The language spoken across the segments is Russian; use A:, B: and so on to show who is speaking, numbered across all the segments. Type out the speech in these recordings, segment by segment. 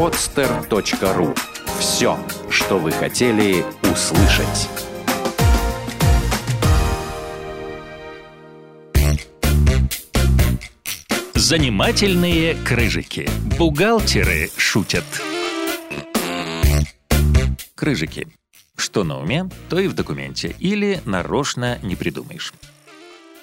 A: podster.ru. Все, что вы хотели услышать.
B: Занимательные крыжики. Бухгалтеры шутят. Крыжики. Что на уме, то и в документе. Или нарочно не придумаешь.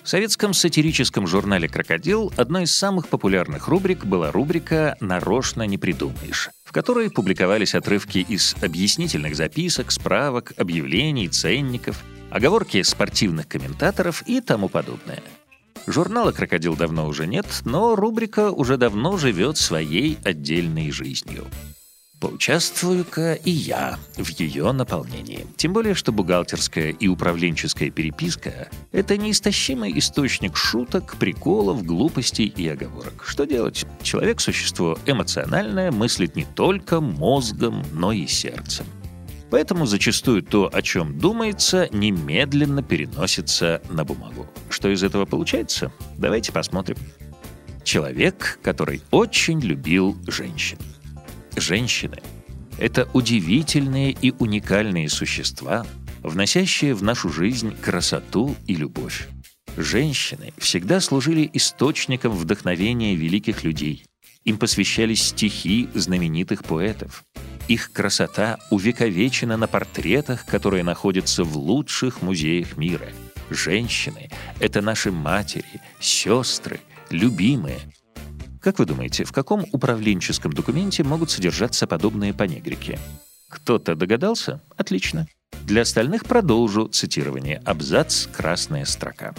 B: В советском сатирическом журнале «Крокодил» одной из самых популярных рубрик была рубрика «Нарочно не придумаешь», в которой публиковались отрывки из объяснительных записок, справок, объявлений, ценников, оговорки спортивных комментаторов и тому подобное. Журнала «Крокодил» давно уже нет, но рубрика уже давно живет своей отдельной жизнью. Поучаствую-ка и я в ее наполнении. Тем более, что бухгалтерская и управленческая переписка — это неистощимый источник шуток, приколов, глупостей и оговорок. Что делать? Человек — существо эмоциональное, мыслит не только мозгом, но и сердцем. Поэтому зачастую то, о чем думается, немедленно переносится на бумагу. Что из этого получается? Давайте посмотрим. Человек, который очень любил женщин. Женщины — это удивительные и уникальные существа, вносящие в нашу жизнь красоту и любовь. Женщины всегда служили источником вдохновения великих людей. Им посвящались стихи знаменитых поэтов. Их красота увековечена на портретах, которые находятся в лучших музеях мира. Женщины — это наши матери, сестры, любимые, как вы думаете, в каком управленческом документе могут содержаться подобные понегрики? Кто-то догадался? Отлично. Для остальных продолжу цитирование. Абзац «Красная строка».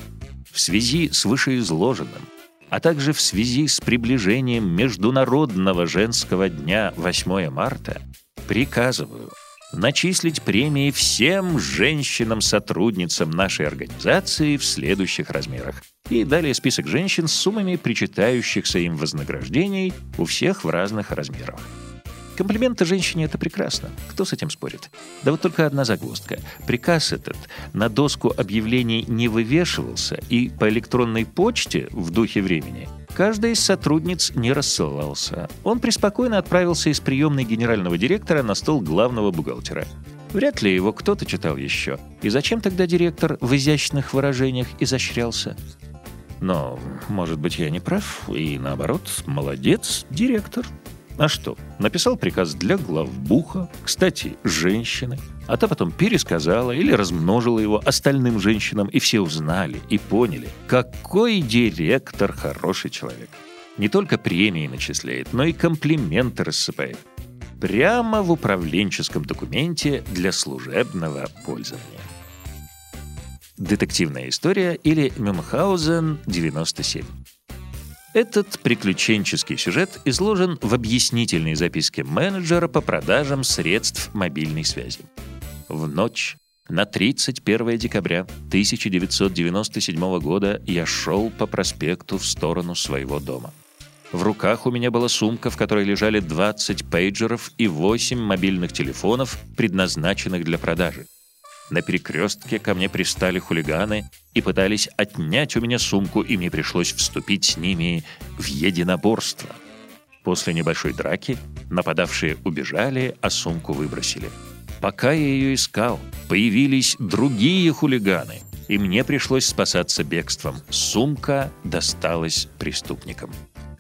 B: В связи с вышеизложенным, а также в связи с приближением Международного женского дня 8 марта, приказываю начислить премии всем женщинам-сотрудницам нашей организации в следующих размерах. И далее список женщин с суммами причитающихся им вознаграждений у всех в разных размерах. Комплименты женщине — это прекрасно. Кто с этим спорит? Да вот только одна загвоздка. Приказ этот на доску объявлений не вывешивался и по электронной почте в духе времени каждая из сотрудниц не рассылался. Он преспокойно отправился из приемной генерального директора на стол главного бухгалтера. Вряд ли его кто-то читал еще. И зачем тогда директор в изящных выражениях изощрялся? Но, может быть, я не прав, и наоборот, молодец, директор. А что, написал приказ для главбуха, кстати, женщины, а та потом пересказала или размножила его остальным женщинам, и все узнали и поняли, какой директор хороший человек. Не только премии начисляет, но и комплименты рассыпает. Прямо в управленческом документе для служебного пользования. Детективная история или Мюнхгаузен 97. Этот приключенческий сюжет изложен в объяснительной записке менеджера по продажам средств мобильной связи. В ночь на 31 декабря 1997 года я шел по проспекту в сторону своего дома. В руках у меня была сумка, в которой лежали 20 пейджеров и 8 мобильных телефонов, предназначенных для продажи. На перекрестке ко мне пристали хулиганы и пытались отнять у меня сумку, и мне пришлось вступить с ними в единоборство. После небольшой драки нападавшие убежали, а сумку выбросили. Пока я ее искал, появились другие хулиганы, и мне пришлось спасаться бегством. Сумка досталась преступникам.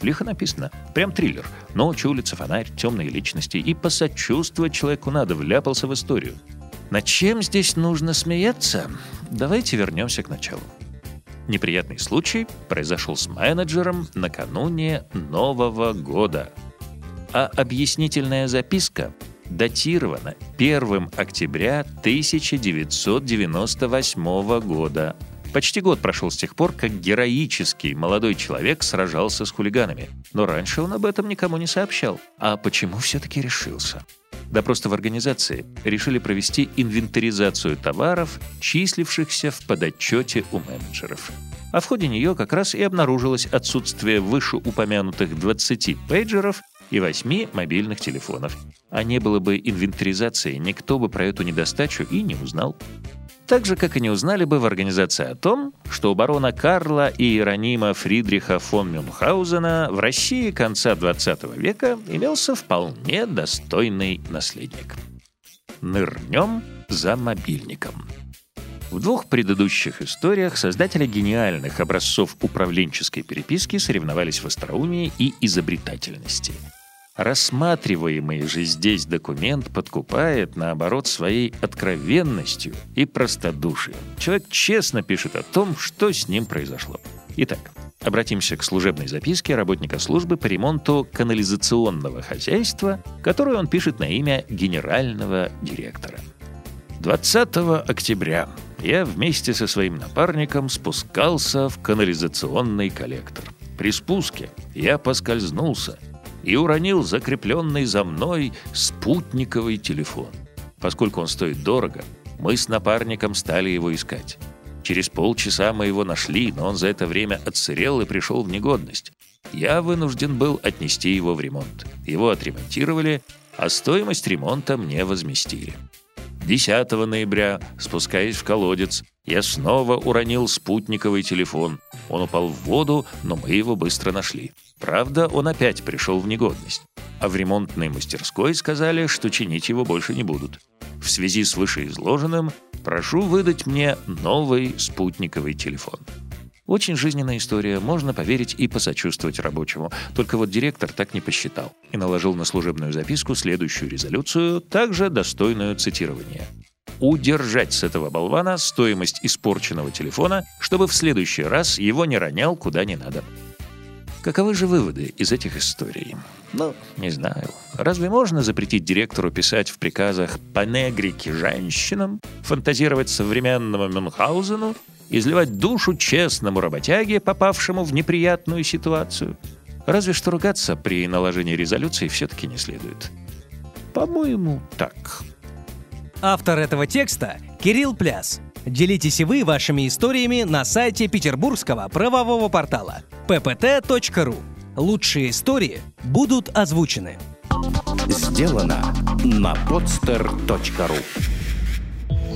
B: Лихо написано. Прям триллер. Ночь, улица, фонарь, темные личности. И посочувствовать человеку надо, вляпался в историю. Над чем здесь нужно смеяться? Давайте вернемся к началу. Неприятный случай произошел с менеджером накануне Нового года. А объяснительная записка датирована 1 октября 1998 года. Почти год прошел с тех пор, как героический молодой человек сражался с хулиганами. Но раньше он об этом никому не сообщал. А почему все-таки решился? Да просто в организации решили провести инвентаризацию товаров, числившихся в подотчете у менеджеров. А в ходе нее как раз и обнаружилось отсутствие вышеупомянутых 20 пейджеров и 8 мобильных телефонов. А не было бы инвентаризации, никто бы про эту недостачу и не узнал. Так же, как и не узнали бы в организации о том, что у барона Карла и Иеронима Фридриха фон Мюнхгаузена в России конца XX века имелся вполне достойный наследник. Нырнем за мобильником. В двух предыдущих историях создатели гениальных образцов управленческой переписки соревновались в остроумии и изобретательности. Рассматриваемый же здесь документ подкупает, наоборот, своей откровенностью и простодушием. Человек честно пишет о том, что с ним произошло. Итак, обратимся к служебной записке работника службы по ремонту канализационного хозяйства, которую он пишет на имя генерального директора. 20 октября я вместе со своим напарником спускался в канализационный коллектор. При спуске я поскользнулся и уронил закрепленный за мной спутниковый телефон. Поскольку он стоит дорого, мы с напарником стали его искать. Через полчаса мы его нашли, но он за это время отсырел и пришел в негодность. Я вынужден был отнести его в ремонт. Его отремонтировали, а стоимость ремонта мне возместили. 10 ноября, спускаясь в колодец, я снова уронил спутниковый телефон. Он упал в воду, но мы его быстро нашли. Правда, он опять пришел в негодность. А в ремонтной мастерской сказали, что чинить его больше не будут. В связи с вышеизложенным прошу выдать мне новый спутниковый телефон. Очень жизненная история, можно поверить и посочувствовать рабочему. Только вот директор так не посчитал и наложил на служебную записку следующую резолюцию, также достойную цитирования. Удержать с этого болвана стоимость испорченного телефона, чтобы в следующий раз его не ронял куда не надо. Каковы же выводы из этих историй? Ну, не знаю. Разве можно запретить директору писать в приказах по негрике женщинам, фантазировать современному Мюнхгаузену изливать душу честному работяге, попавшему в неприятную ситуацию. Разве что ругаться при наложении резолюции все-таки не следует. По-моему, так.
C: Автор этого текста – Кирилл Пляс. Делитесь и вы вашими историями на сайте петербургского правового портала ppt.ru. Лучшие истории будут озвучены.
A: Сделано на podster.ru